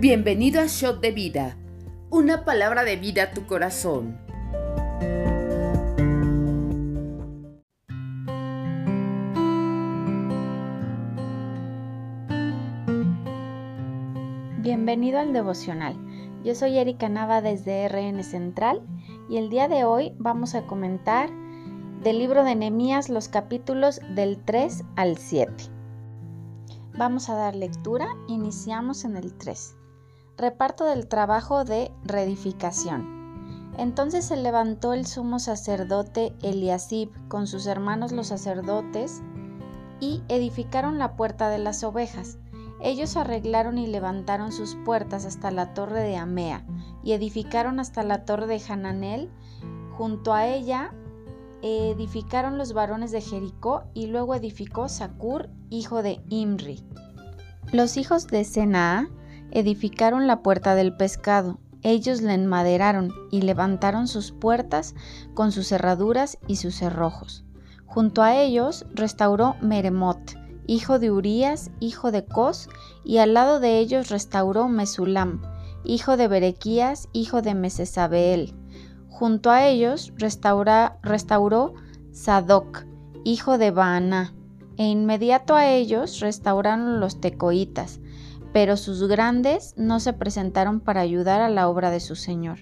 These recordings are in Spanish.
Bienvenido a Shot de Vida, una palabra de vida a tu corazón. Bienvenido al devocional. Yo soy Erika Nava desde RN Central y el día de hoy vamos a comentar del libro de Nehemías los capítulos del 3 al 7. Vamos a dar lectura, iniciamos en el 3. Reparto del trabajo de reedificación. Entonces se levantó el sumo sacerdote Eliasib con sus hermanos los sacerdotes y edificaron la puerta de las ovejas. Ellos arreglaron y levantaron sus puertas hasta la torre de Amea y edificaron hasta la torre de Hananel. Junto a ella edificaron los varones de Jericó y luego edificó Sacur, hijo de Imri. Los hijos de Senaa edificaron la puerta del pescado. Ellos la enmaderaron y levantaron sus puertas con sus cerraduras y sus cerrojos. Junto a ellos restauró Meremot, hijo de Urías, hijo de Cos, y al lado de ellos restauró Mesulam, hijo de Berequías, hijo de Mesesabeel. Junto a ellos restauró Sadoc, hijo de Baaná, e inmediato a ellos restauraron los tecoitas, pero sus grandes no se presentaron para ayudar a la obra de su señor.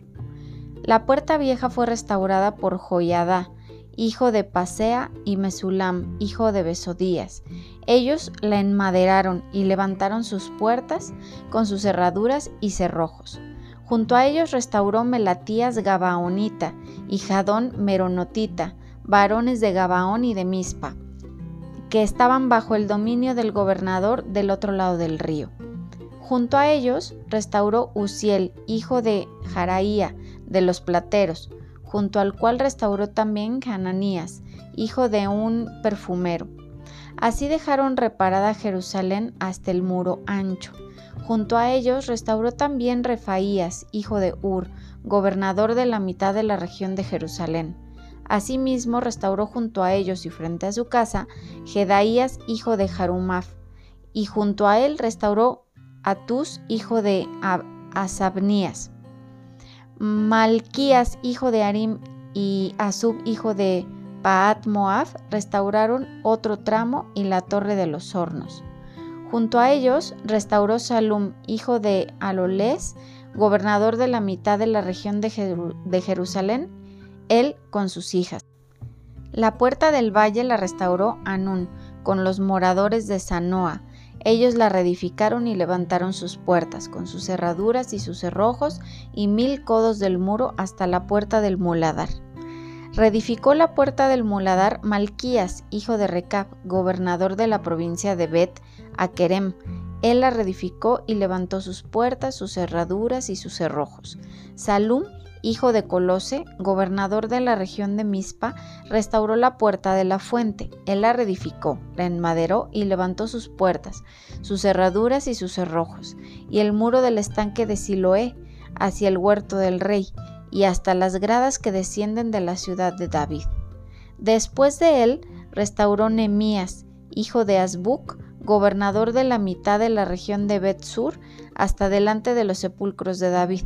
La puerta vieja fue restaurada por Joyadá, hijo de Pasea, y Mesulam, hijo de Besodías. Ellos la enmaderaron y levantaron sus puertas con sus cerraduras y cerrojos. Junto a ellos restauró Melatías Gabaonita y Jadón Meronotita, varones de Gabaón y de Mispa que estaban bajo el dominio del gobernador del otro lado del río. Junto a ellos restauró Uziel, hijo de Jaraía, de los plateros, junto al cual restauró también Hananías, hijo de un perfumero. Así dejaron reparada Jerusalén hasta el muro ancho. Junto a ellos restauró también Refaías, hijo de Ur, gobernador de la mitad de la región de Jerusalén Asimismo restauró junto a ellos y frente a su casa Jedaías, hijo de Jarumaf, y junto a él restauró Atus, hijo de Asabnías. Malquías, hijo de Arim, y Asub, hijo de Paat Moab, restauraron otro tramo y la torre de los hornos. Junto a ellos restauró Salum, hijo de Alolés, gobernador de la mitad de la región de, de Jerusalén, él con sus hijas. La puerta del valle la restauró Anún con los moradores de Sanoa. Ellos la reedificaron y levantaron sus puertas, con sus cerraduras y sus cerrojos, y mil codos del muro hasta la puerta del muladar. Reedificó la puerta del muladar Malquías, hijo de Recab, gobernador de la provincia de Bet, Aquerem. Él la reedificó y levantó sus puertas, sus cerraduras y sus cerrojos. Salum hijo de Colose, gobernador de la región de Mispa, restauró la puerta de la fuente. Él la reedificó, la enmaderó y levantó sus puertas, sus cerraduras y sus cerrojos, y el muro del estanque de Siloé hacia el huerto del rey, y hasta las gradas que descienden de la ciudad de David. Después de él restauró Nemías, hijo de Azbuc, gobernador de la mitad de la región de Bet-Sur, hasta delante de los sepulcros de David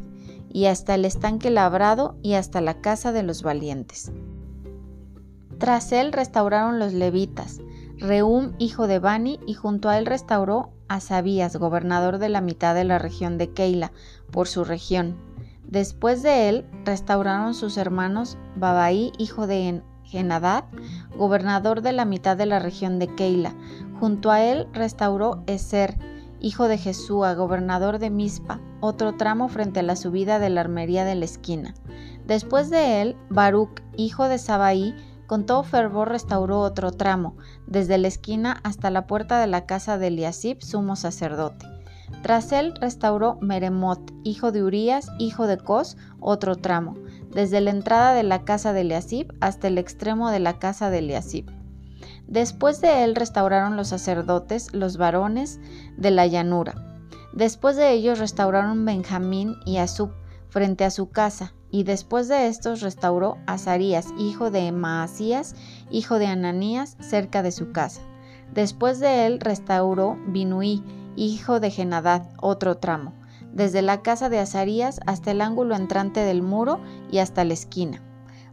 y hasta el estanque labrado y hasta la casa de los valientes. Tras él restauraron los levitas, Reum, hijo de Bani, y junto a él restauró a Sabías, gobernador de la mitad de la región de Keila, por su región. Después de él restauraron sus hermanos Babaí, hijo de Genadad, gobernador de la mitad de la región de Keila. Junto a él restauró Eser, hijo de Jesúa, gobernador de Mispa, otro tramo frente a la subida de la armería de la esquina. Después de él, Baruch, hijo de Sabaí, con todo fervor restauró otro tramo, desde la esquina hasta la puerta de la casa de Eliasib, sumo sacerdote. Tras él restauró Meremot, hijo de Urías, hijo de Cos, otro tramo, desde la entrada de la casa de Eliasib hasta el extremo de la casa de Eliasib. Después de él restauraron los sacerdotes, los varones de la llanura. Después de ellos restauraron Benjamín y Asub frente a su casa, y después de estos restauró Azarías, hijo de Maasías, hijo de Ananías, cerca de su casa. Después de él restauró Binuí, hijo de Genadad, otro tramo. desde la casa de Azarías hasta el ángulo entrante del muro y hasta la esquina.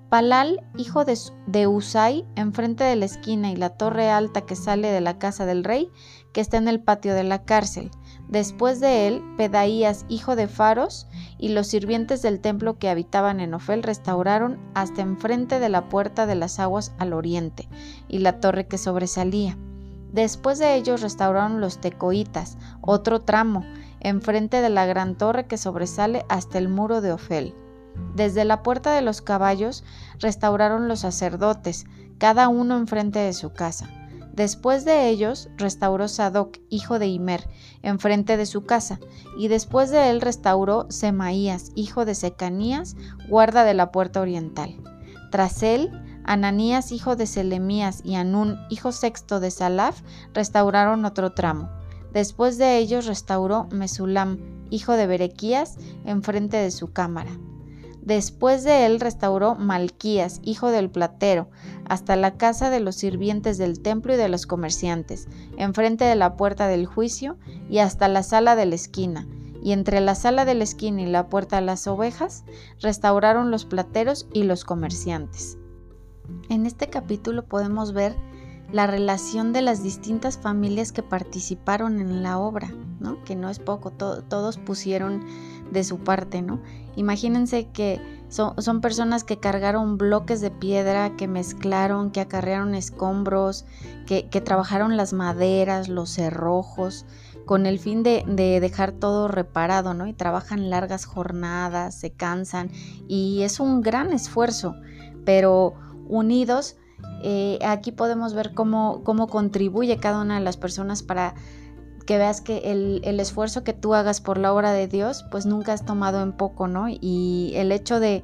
Palal, hijo de, de Usai, enfrente de la esquina y la torre alta que sale de la casa del rey, que está en el patio de la cárcel. Después de él, Pedaías, hijo de Faros, y los sirvientes del templo que habitaban en Ofel restauraron hasta enfrente de la puerta de las aguas al oriente, y la torre que sobresalía. Después de ellos restauraron los tecoitas, otro tramo, enfrente de la gran torre que sobresale hasta el muro de Ofel. Desde la puerta de los caballos restauraron los sacerdotes, cada uno enfrente de su casa. Después de ellos restauró Sadoc, hijo de Imer, enfrente de su casa, y después de él restauró Semaías, hijo de Secanías, guarda de la puerta oriental. Tras él, Ananías, hijo de Selemías, y Anún, hijo sexto de Salaf, restauraron otro tramo. Después de ellos restauró Mesulam, hijo de Berequías, enfrente de su cámara. Después de él restauró Malquías, hijo del platero, hasta la casa de los sirvientes del templo y de los comerciantes, enfrente de la puerta del juicio y hasta la sala de la esquina. Y entre la sala de la esquina y la puerta de las ovejas, restauraron los plateros y los comerciantes. En este capítulo podemos ver la relación de las distintas familias que participaron en la obra. Que no es poco, todos pusieron de su parte, ¿no? Imagínense que son, personas que cargaron bloques de piedra, que mezclaron, que acarrearon escombros, que, trabajaron las maderas, los cerrojos, con el fin de, de, dejar todo reparado, ¿no? Y trabajan largas jornadas, se cansan, y es un gran esfuerzo, pero unidos eh, aquí podemos ver cómo, cómo, contribuye cada una de las personas para que veas que el, esfuerzo que tú hagas por la obra de Dios, pues nunca has tomado en poco, ¿no? Y el hecho de,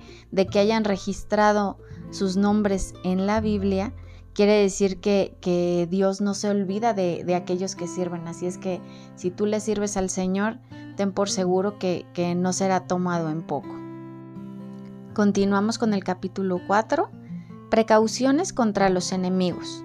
que hayan registrado sus nombres en la Biblia, quiere decir que, Dios no se olvida de, de, aquellos que sirven. Así es que si tú le sirves al Señor, ten por seguro que, que no será tomado en poco. Continuamos con el capítulo 4 Precauciones contra los enemigos.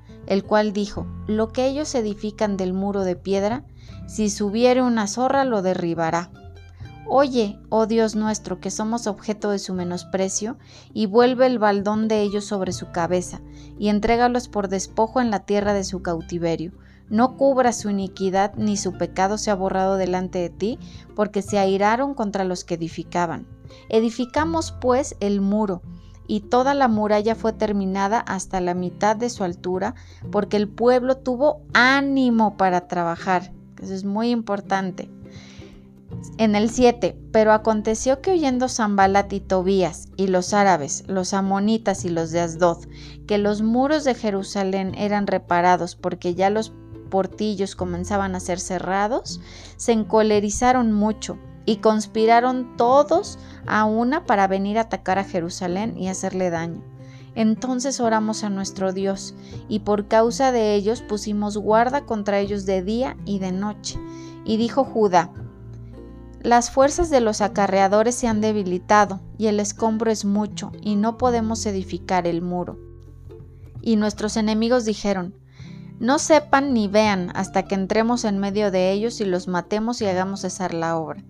el cual dijo, Lo que ellos edifican del muro de piedra, si subiere una zorra lo derribará. Oye, oh Dios nuestro, que somos objeto de su menosprecio, y vuelve el baldón de ellos sobre su cabeza, y entrégalos por despojo en la tierra de su cautiverio. No cubra su iniquidad, ni su pecado se ha borrado delante de ti, porque se airaron contra los que edificaban. Edificamos pues el muro, y toda la muralla fue terminada hasta la mitad de su altura, porque el pueblo tuvo ánimo para trabajar. Eso es muy importante. En el 7, pero aconteció que oyendo Zambalat y Tobías y los árabes, los amonitas y los de Asdod, que los muros de Jerusalén eran reparados porque ya los portillos comenzaban a ser cerrados, se encolerizaron mucho y conspiraron todos a una para venir a atacar a Jerusalén y hacerle daño. Entonces oramos a nuestro Dios, y por causa de ellos pusimos guarda contra ellos de día y de noche. Y dijo Judá, las fuerzas de los acarreadores se han debilitado, y el escombro es mucho, y no podemos edificar el muro. Y nuestros enemigos dijeron, no sepan ni vean hasta que entremos en medio de ellos y los matemos y hagamos cesar la obra.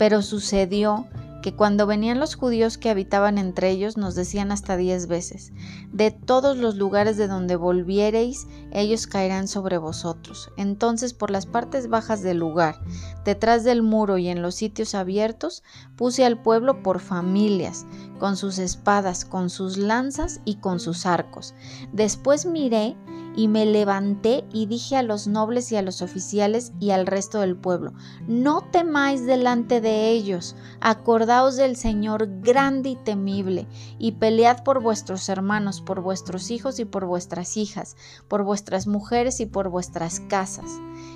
Pero sucedió que cuando venían los judíos que habitaban entre ellos nos decían hasta diez veces, de todos los lugares de donde volviereis, ellos caerán sobre vosotros. Entonces por las partes bajas del lugar, detrás del muro y en los sitios abiertos, puse al pueblo por familias, con sus espadas, con sus lanzas y con sus arcos. Después miré y me levanté y dije a los nobles y a los oficiales y al resto del pueblo, no temáis delante de ellos, acordaos del Señor grande y temible, y pelead por vuestros hermanos, por vuestros hijos y por vuestras hijas, por vuestras mujeres y por vuestras casas.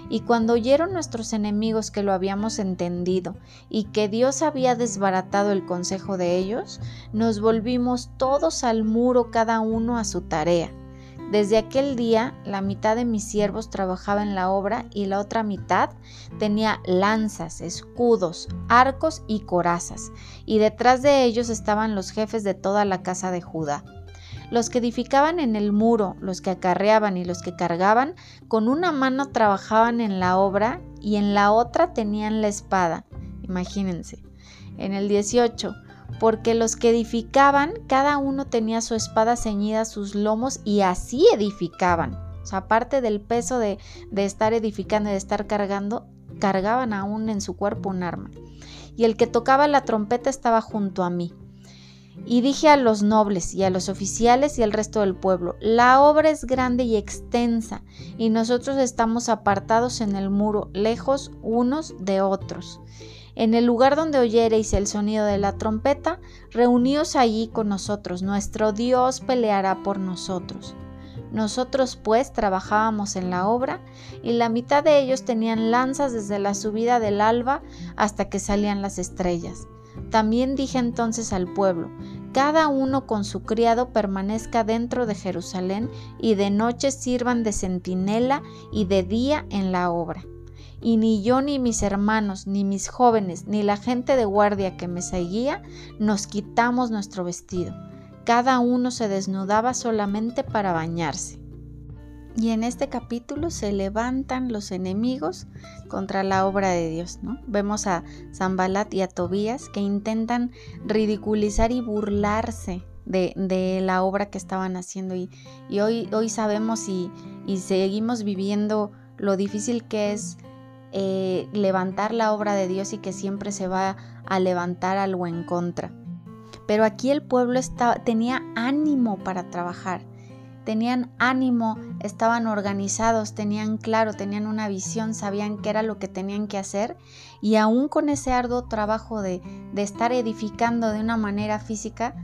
Y cuando oyeron nuestros enemigos que lo habíamos entendido y que Dios había desbaratado el consejo de ellos, nos volvimos todos al muro cada uno a su tarea. Desde aquel día la mitad de mis siervos trabajaba en la obra y la otra mitad tenía lanzas, escudos, arcos y corazas, y detrás de ellos estaban los jefes de toda la casa de Judá. Los que edificaban en el muro, los que acarreaban y los que cargaban, con una mano trabajaban en la obra y en la otra tenían la espada. Imagínense. En el 18, porque los que edificaban, cada uno tenía su espada ceñida a sus lomos y así edificaban. O sea, aparte del peso de, de estar edificando y de estar cargando, cargaban aún en su cuerpo un arma. Y el que tocaba la trompeta estaba junto a mí. Y dije a los nobles y a los oficiales y al resto del pueblo, la obra es grande y extensa, y nosotros estamos apartados en el muro, lejos unos de otros. En el lugar donde oyereis el sonido de la trompeta, reuníos allí con nosotros, nuestro Dios peleará por nosotros. Nosotros pues trabajábamos en la obra y la mitad de ellos tenían lanzas desde la subida del alba hasta que salían las estrellas. También dije entonces al pueblo, cada uno con su criado permanezca dentro de Jerusalén y de noche sirvan de centinela y de día en la obra y ni yo ni mis hermanos, ni mis jóvenes, ni la gente de guardia que me seguía, nos quitamos nuestro vestido. Cada uno se desnudaba solamente para bañarse. Y en este capítulo se levantan los enemigos contra la obra de Dios, ¿no? Vemos a Zambalat y a Tobías que intentan ridiculizar y burlarse de, la obra que estaban haciendo. Y, hoy, sabemos y seguimos viviendo lo difícil que es eh, levantar la obra de Dios y que siempre se va a levantar algo en contra. Pero aquí el pueblo estaba, tenía ánimo para trabajar, tenían ánimo, estaban organizados, tenían claro, tenían una visión, sabían qué era lo que tenían que hacer y aún con ese arduo trabajo de, de estar edificando de una manera física,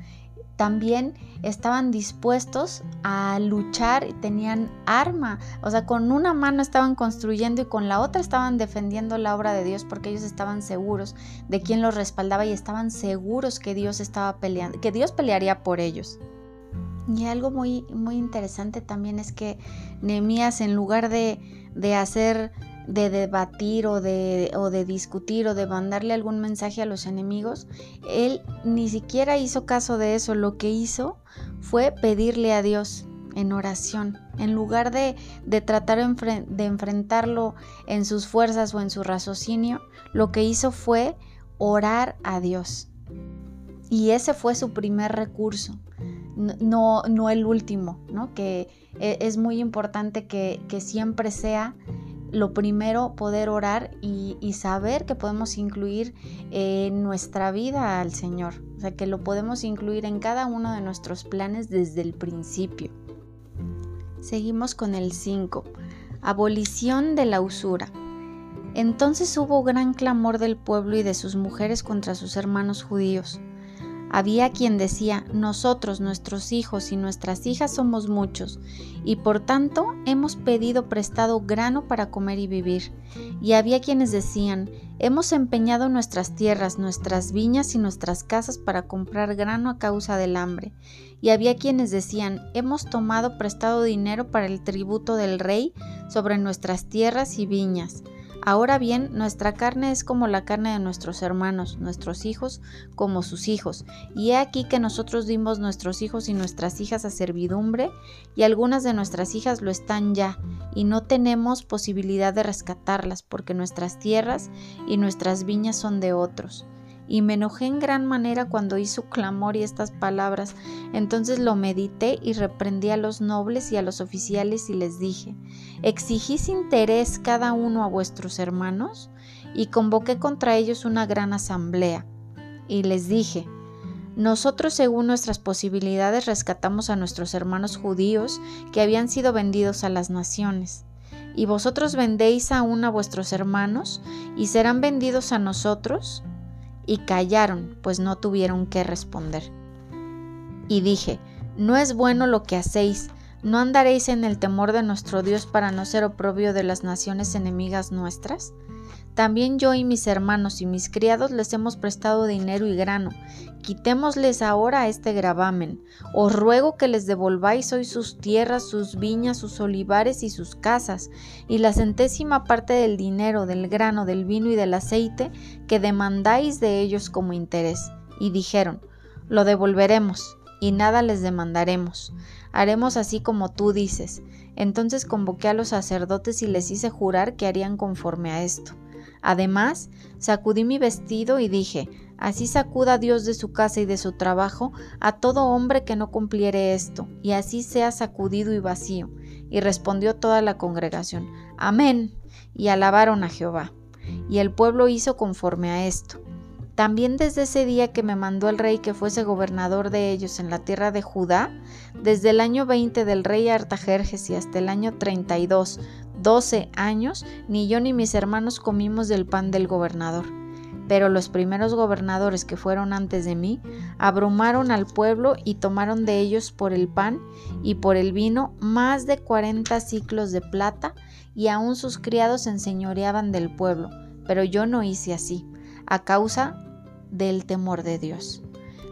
también estaban dispuestos a luchar y tenían arma. O sea, con una mano estaban construyendo y con la otra estaban defendiendo la obra de Dios porque ellos estaban seguros de quién los respaldaba y estaban seguros que Dios estaba peleando, que Dios pelearía por ellos. Y algo muy, muy interesante también es que Nehemías, en lugar de, de hacer de debatir o de, o de discutir o de mandarle algún mensaje a los enemigos, él ni siquiera hizo caso de eso. Lo que hizo fue pedirle a Dios en oración, en lugar de, de tratar de enfrentarlo en sus fuerzas o en su raciocinio, lo que hizo fue orar a Dios. Y ese fue su primer recurso, no, no el último, ¿no? que e, es muy importante que, que siempre sea lo primero poder orar y, saber que podemos incluir en nuestra vida al Señor, o sea, que lo podemos incluir en cada uno de nuestros planes desde el principio. Seguimos con el 5. Abolición de la usura. Entonces hubo gran clamor del pueblo y de sus mujeres contra sus hermanos judíos había quien decía, nosotros, nuestros hijos y nuestras hijas somos muchos, y por tanto hemos pedido prestado grano para comer y vivir. Y había quienes decían, hemos empeñado nuestras tierras, nuestras viñas y nuestras casas para comprar grano a causa del hambre. Y había quienes decían, hemos tomado prestado dinero para el tributo del rey sobre nuestras tierras y viñas. Ahora bien, nuestra carne es como la carne de nuestros hermanos, nuestros hijos como sus hijos. Y he aquí que nosotros dimos nuestros hijos y nuestras hijas a servidumbre, y algunas de nuestras hijas lo están ya, y no tenemos posibilidad de rescatarlas, porque nuestras tierras y nuestras viñas son de otros y me enojé en gran manera cuando hizo clamor y estas palabras. Entonces lo medité y reprendí a los nobles y a los oficiales y les dije, ¿exigís interés cada uno a vuestros hermanos? Y convoqué contra ellos una gran asamblea. Y les dije, Nosotros, según nuestras posibilidades, rescatamos a nuestros hermanos judíos que habían sido vendidos a las naciones. Y vosotros vendéis aún a vuestros hermanos y serán vendidos a nosotros. Y callaron, pues no tuvieron qué responder. Y dije, no es bueno lo que hacéis, no andaréis en el temor de nuestro Dios para no ser oprobio de las naciones enemigas nuestras. También yo y mis hermanos y mis criados les hemos prestado dinero y grano. Quitémosles ahora este gravamen. Os ruego que les devolváis hoy sus tierras, sus viñas, sus olivares y sus casas, y la centésima parte del dinero, del grano, del vino y del aceite que demandáis de ellos como interés. Y dijeron, lo devolveremos, y nada les demandaremos. Haremos así como tú dices. Entonces convoqué a los sacerdotes y les hice jurar que harían conforme a esto. Además, sacudí mi vestido y dije, Así sacuda Dios de su casa y de su trabajo a todo hombre que no cumpliere esto, y así sea sacudido y vacío. Y respondió toda la congregación, Amén, y alabaron a Jehová. Y el pueblo hizo conforme a esto. También desde ese día que me mandó el rey que fuese gobernador de ellos en la tierra de Judá, desde el año 20 del rey Artajerjes y hasta el año 32, 12 años, ni yo ni mis hermanos comimos del pan del gobernador. Pero los primeros gobernadores que fueron antes de mí abrumaron al pueblo y tomaron de ellos por el pan y por el vino más de cuarenta ciclos de plata, y aun sus criados enseñoreaban del pueblo. Pero yo no hice así, a causa del temor de Dios.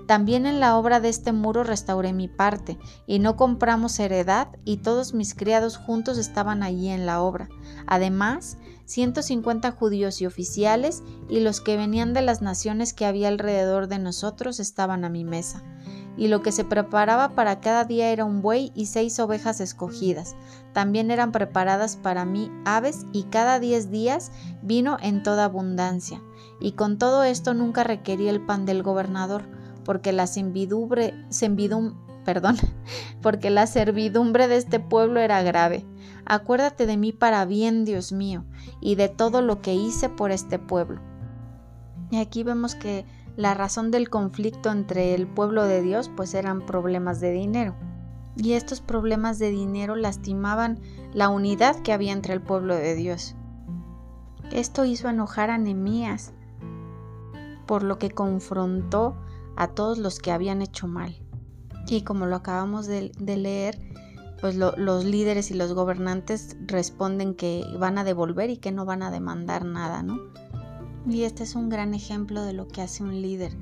También en la obra de este muro restauré mi parte, y no compramos heredad, y todos mis criados juntos estaban allí en la obra. Además, 150 judíos y oficiales, y los que venían de las naciones que había alrededor de nosotros estaban a mi mesa. Y lo que se preparaba para cada día era un buey y seis ovejas escogidas. También eran preparadas para mí aves, y cada diez días vino en toda abundancia y con todo esto nunca requerí el pan del gobernador, porque la servidumbre, porque la servidumbre de este pueblo era grave. Acuérdate de mí para bien, Dios mío, y de todo lo que hice por este pueblo. Y aquí vemos que la razón del conflicto entre el pueblo de Dios pues eran problemas de dinero. Y estos problemas de dinero lastimaban la unidad que había entre el pueblo de Dios. Esto hizo enojar a Nemías por lo que confrontó a todos los que habían hecho mal. Y como lo acabamos de, leer, pues los líderes y los gobernantes responden que van a devolver y que no van a demandar nada, ¿no? Y este es un gran ejemplo de lo que hace un líder,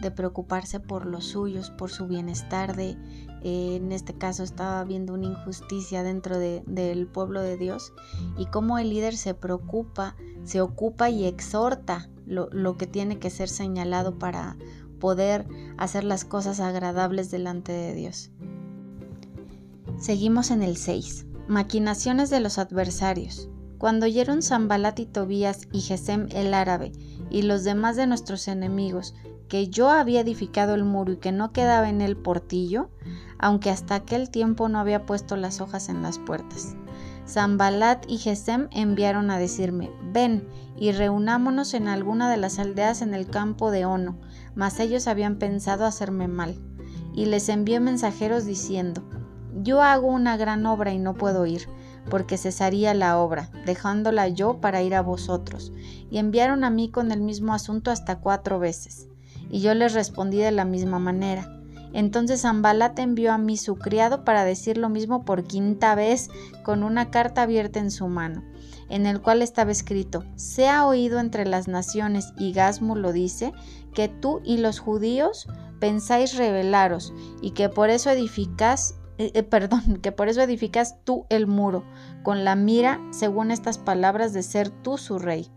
de preocuparse por los suyos, por su bienestar, de, eh, en este caso estaba habiendo una injusticia dentro del pueblo de Dios, y cómo el líder se preocupa, se ocupa y exhorta lo, que tiene que ser señalado para poder hacer las cosas agradables delante de Dios. Seguimos en el 6. Maquinaciones de los adversarios. Cuando oyeron Zambalat y Tobías y Gesem el árabe y los demás de nuestros enemigos que yo había edificado el muro y que no quedaba en el portillo, aunque hasta aquel tiempo no había puesto las hojas en las puertas. Zambalat y Gesem enviaron a decirme, ven y reunámonos en alguna de las aldeas en el campo de Ono, mas ellos habían pensado hacerme mal. Y les envié mensajeros diciendo, yo hago una gran obra y no puedo ir, porque cesaría la obra, dejándola yo para ir a vosotros. Y enviaron a mí con el mismo asunto hasta cuatro veces. Y yo les respondí de la misma manera. Entonces Zambalat envió a mí su criado para decir lo mismo por quinta vez con una carta abierta en su mano, en el cual estaba escrito, se ha oído entre las naciones, y Gasmu lo dice, que tú y los judíos pensáis rebelaros, y que por eso edificas eh, eh, perdón, que por eso edificas tú el muro, con la mira, según estas palabras, de ser tú su rey.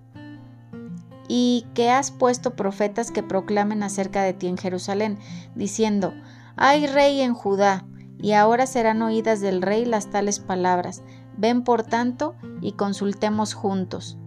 Y que has puesto profetas que proclamen acerca de ti en Jerusalén, diciendo, hay rey en Judá, y ahora serán oídas del rey las tales palabras. Ven por tanto y consultemos juntos.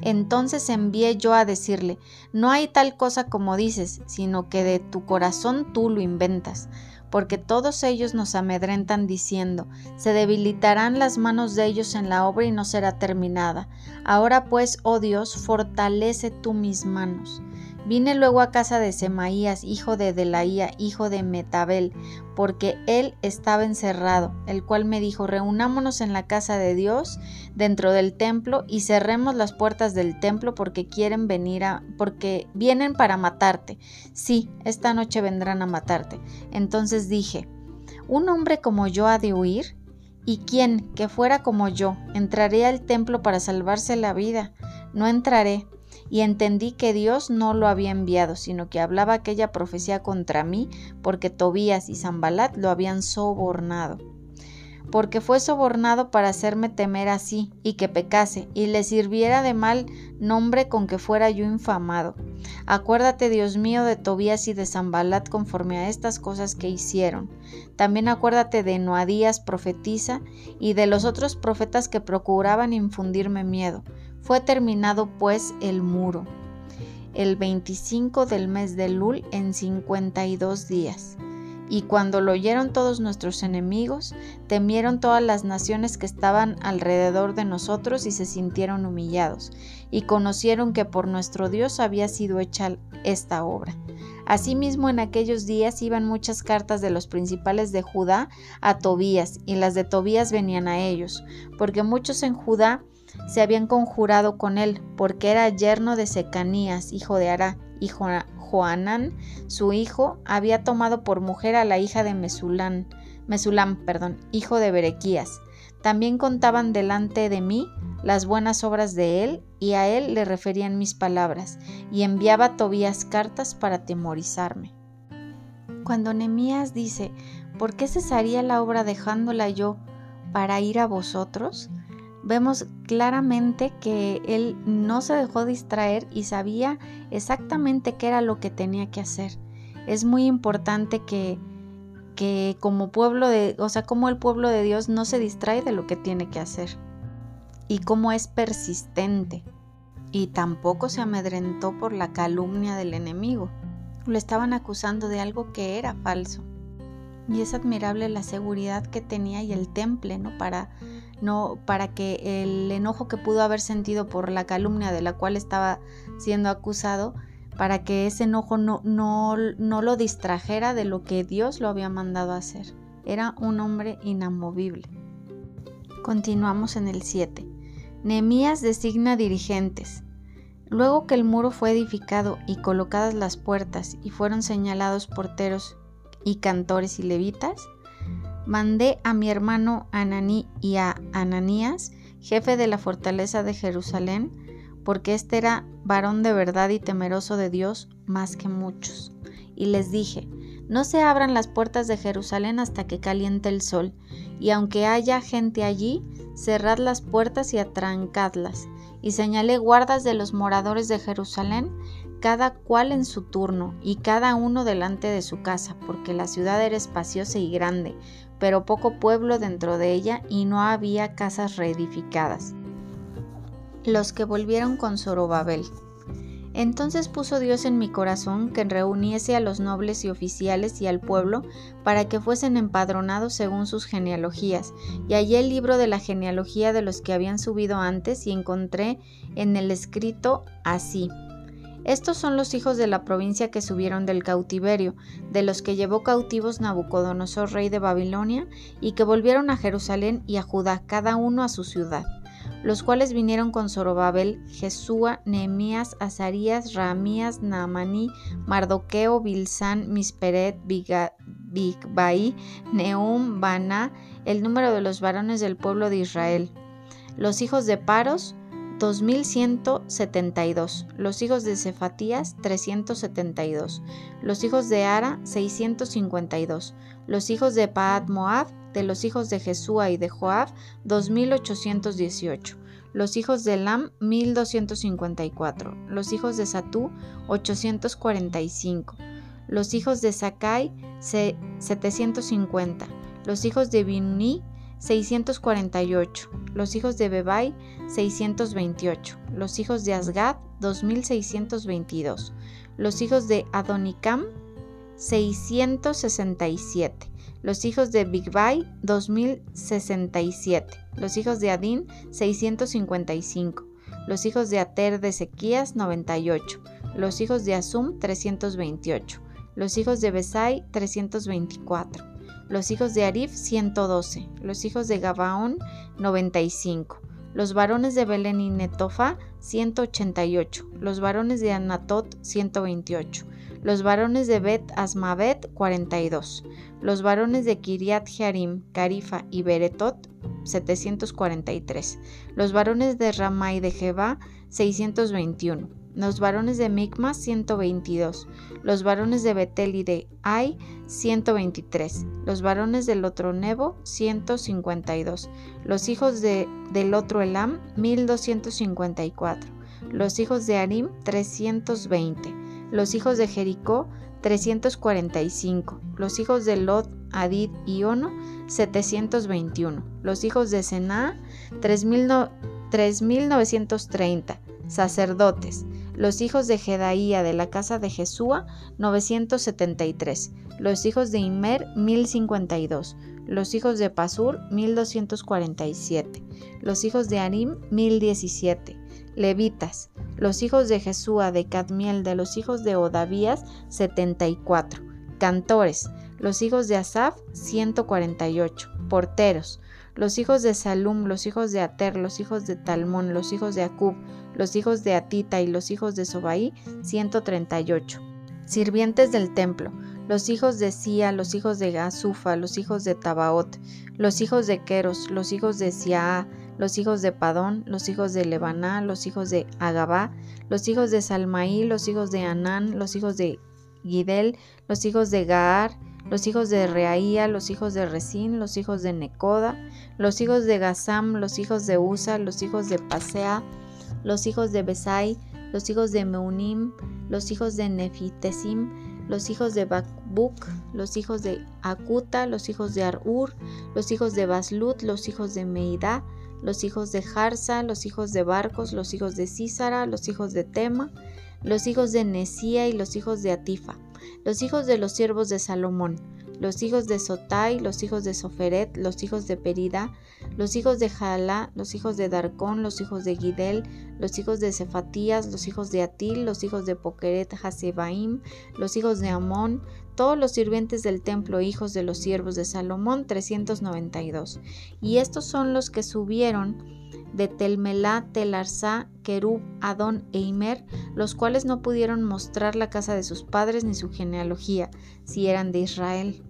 Entonces envié yo a decirle, no hay tal cosa como dices, sino que de tu corazón tú lo inventas porque todos ellos nos amedrentan diciendo, se debilitarán las manos de ellos en la obra y no será terminada. Ahora pues, oh Dios, fortalece tú mis manos. Vine luego a casa de Semaías, hijo de Delaía, hijo de Metabel, porque él estaba encerrado, el cual me dijo, reunámonos en la casa de Dios, dentro del templo, y cerremos las puertas del templo, porque quieren venir a, porque vienen para matarte. Sí, esta noche vendrán a matarte. Entonces dije, ¿un hombre como yo ha de huir? ¿Y quién, que fuera como yo, entraré al templo para salvarse la vida? No entraré y entendí que Dios no lo había enviado, sino que hablaba aquella profecía contra mí, porque Tobías y Zambalat lo habían sobornado. Porque fue sobornado para hacerme temer así, y que pecase, y le sirviera de mal nombre con que fuera yo infamado. Acuérdate, Dios mío, de Tobías y de Zambalat conforme a estas cosas que hicieron. También acuérdate de Noadías profetiza y de los otros profetas que procuraban infundirme miedo fue terminado pues el muro, el 25 del mes de Lul en 52 días. Y cuando lo oyeron todos nuestros enemigos, temieron todas las naciones que estaban alrededor de nosotros y se sintieron humillados, y conocieron que por nuestro Dios había sido hecha esta obra. Asimismo, en aquellos días iban muchas cartas de los principales de Judá a Tobías, y las de Tobías venían a ellos, porque muchos en Judá se habían conjurado con él, porque era yerno de Secanías, hijo de Ará, y Joanán, su hijo, había tomado por mujer a la hija de Mesulán, Mesulam, perdón, hijo de Berequías. También contaban delante de mí las buenas obras de él, y a él le referían mis palabras, y enviaba Tobías cartas para atemorizarme. Cuando Nemías dice, ¿por qué cesaría la obra dejándola yo para ir a vosotros? Vemos claramente que él no se dejó distraer y sabía exactamente qué era lo que tenía que hacer. Es muy importante que, que como pueblo de, o sea, como el pueblo de Dios no se distrae de lo que tiene que hacer y cómo es persistente y tampoco se amedrentó por la calumnia del enemigo. Lo estaban acusando de algo que era falso. Y es admirable la seguridad que tenía y el temple, ¿no? Para no para que el enojo que pudo haber sentido por la calumnia de la cual estaba siendo acusado, para que ese enojo no, no, no lo distrajera de lo que Dios lo había mandado a hacer. Era un hombre inamovible. Continuamos en el 7. Nehemías designa dirigentes. Luego que el muro fue edificado y colocadas las puertas y fueron señalados porteros y cantores y levitas, mandé a mi hermano Ananí y a Ananías, jefe de la fortaleza de Jerusalén, porque éste era varón de verdad y temeroso de Dios más que muchos. Y les dije, no se abran las puertas de Jerusalén hasta que caliente el sol, y aunque haya gente allí, cerrad las puertas y atrancadlas. Y señalé guardas de los moradores de Jerusalén, cada cual en su turno, y cada uno delante de su casa, porque la ciudad era espaciosa y grande, pero poco pueblo dentro de ella y no había casas reedificadas. Los que volvieron con Zorobabel. Entonces puso Dios en mi corazón que reuniese a los nobles y oficiales y al pueblo para que fuesen empadronados según sus genealogías, y hallé el libro de la genealogía de los que habían subido antes y encontré en el escrito así. Estos son los hijos de la provincia que subieron del cautiverio, de los que llevó cautivos Nabucodonosor, rey de Babilonia, y que volvieron a Jerusalén y a Judá, cada uno a su ciudad, los cuales vinieron con Zorobabel, Jesúa, Nehemías, Azarías, Ramías, Naamaní, Mardoqueo, Bilsán, Misperet, Bigbai, Neum, Baná, el número de los varones del pueblo de Israel. Los hijos de Paros, 2172. Los hijos de Cefatías 372. Los hijos de Ara 652. Los hijos de Paat Moab de los hijos de Jesúa y de Joab 2818. Los hijos de Lam 1254. Los hijos de Satú 845. Los hijos de Sakai 750. Los hijos de Binni 648, los hijos de Bebai 628, los hijos de Asgad 2622, los hijos de Adonicam 667, los hijos de Bigbai 2067, los hijos de Adin 655, los hijos de Ater de Sequías 98, los hijos de Asum 328, los hijos de Besai 324, los hijos de Arif 112, los hijos de Gabaón 95, los varones de Belén y Netofa 188, los varones de Anatot 128, los varones de Bet Asmavet 42, los varones de Kiriat Jearim, Carifa y Beretot 743, los varones de Ramá y de Jeba 621, los varones de Micmas 122, los varones de Betel y de Ai 123, los varones del otro Nebo 152, los hijos de, del otro Elam 1254, los hijos de Arim 320, los hijos de Jericó 345, los hijos de Lot, Adid y Ono 721, los hijos de Sená 3930, sacerdotes, los hijos de Jedaía de la casa de Jesúa 973, los hijos de Imer 1052, los hijos de Pasur 1247, los hijos de Arim 1017, levitas, los hijos de Jesúa de Cadmiel de los hijos de Odavías 74, cantores, los hijos de Asaf 148, porteros, los hijos de Salum, los hijos de Ater, los hijos de Talmón, los hijos de Acub, los hijos de Atita y los hijos de Sobaí, 138. Sirvientes del templo, los hijos de Sia, los hijos de Gazufa, los hijos de Tabaot, los hijos de Queros, los hijos de Siaa, los hijos de Padón, los hijos de Lebaná, los hijos de Agabá, los hijos de Salmaí, los hijos de Anán, los hijos de Gidel, los hijos de Gaar, los hijos de Reaía, los hijos de Resín, los hijos de Necoda, los hijos de Gazam, los hijos de Usa, los hijos de Pasea, los hijos de Besai, los hijos de Meunim, los hijos de Nefitesim, los hijos de Bakbuk, los hijos de Akuta, los hijos de Arur, los hijos de Baslut, los hijos de Meidá, los hijos de Jarsa, los hijos de Barcos, los hijos de Císara, los hijos de Tema, los hijos de Nesía y los hijos de Atifa los hijos de los siervos de Salomón, los hijos de Sotai, los hijos de Soferet, los hijos de Perida, los hijos de Jalá, los hijos de Darcón, los hijos de Gidel, los hijos de Cefatías, los hijos de Atil, los hijos de Pokeret Hasebaim, los hijos de Amón, todos los sirvientes del templo, hijos de los siervos de Salomón, 392. Y estos son los que subieron de Telmelá, Telarsá, Kerub, Adón e Imer, los cuales no pudieron mostrar la casa de sus padres ni su genealogía, si eran de Israel.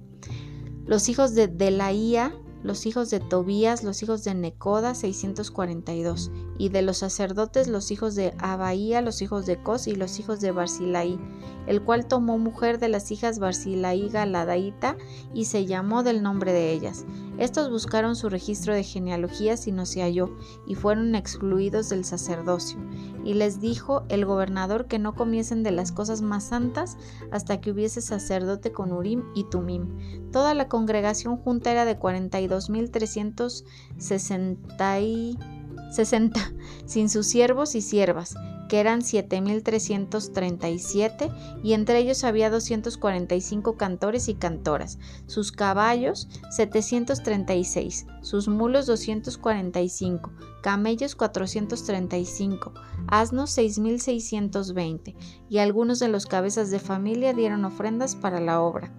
Los hijos de Delaía, los hijos de Tobías, los hijos de Necoda, 642, y de los sacerdotes los hijos de Abaía, los hijos de Cos y los hijos de Barzilaí, el cual tomó mujer de las hijas Barzilaí Galadaíta y se llamó del nombre de ellas. Estos buscaron su registro de genealogías y no se halló, y fueron excluidos del sacerdocio. Y les dijo el gobernador que no comiesen de las cosas más santas hasta que hubiese sacerdote con Urim y Tumim. Toda la congregación junta era de 42.360 sin sus siervos y siervas, que eran 7.337, y entre ellos había 245 cantores y cantoras, sus caballos 736, sus mulos 245, camellos 435, asnos 6.620, y algunos de los cabezas de familia dieron ofrendas para la obra.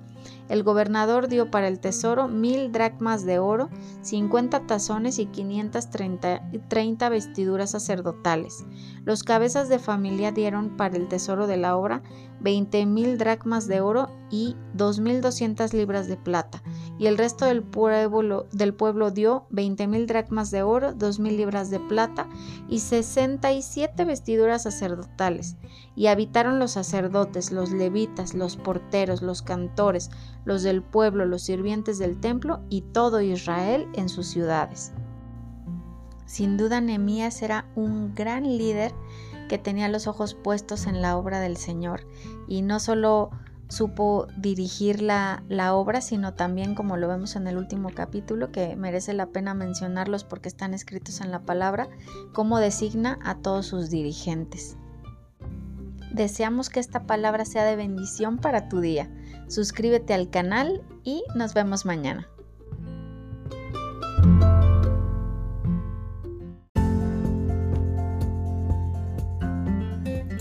El gobernador dio para el tesoro mil dracmas de oro, cincuenta tazones y quinientas treinta vestiduras sacerdotales. Los cabezas de familia dieron para el tesoro de la obra veinte mil dracmas de oro y dos mil doscientas libras de plata. Y el resto del pueblo, del pueblo dio veinte mil dracmas de oro, dos mil libras de plata y sesenta y siete vestiduras sacerdotales. Y habitaron los sacerdotes, los levitas, los porteros, los cantores, los del pueblo, los sirvientes del templo y todo Israel en sus ciudades. Sin duda Nehemías era un gran líder que tenía los ojos puestos en la obra del Señor y no solo supo dirigir la, la, obra, sino también, como lo vemos en el último capítulo, que merece la pena mencionarlos porque están escritos en la palabra, cómo designa a todos sus dirigentes. Deseamos que esta palabra sea de bendición para tu día. Suscríbete al canal y nos vemos mañana.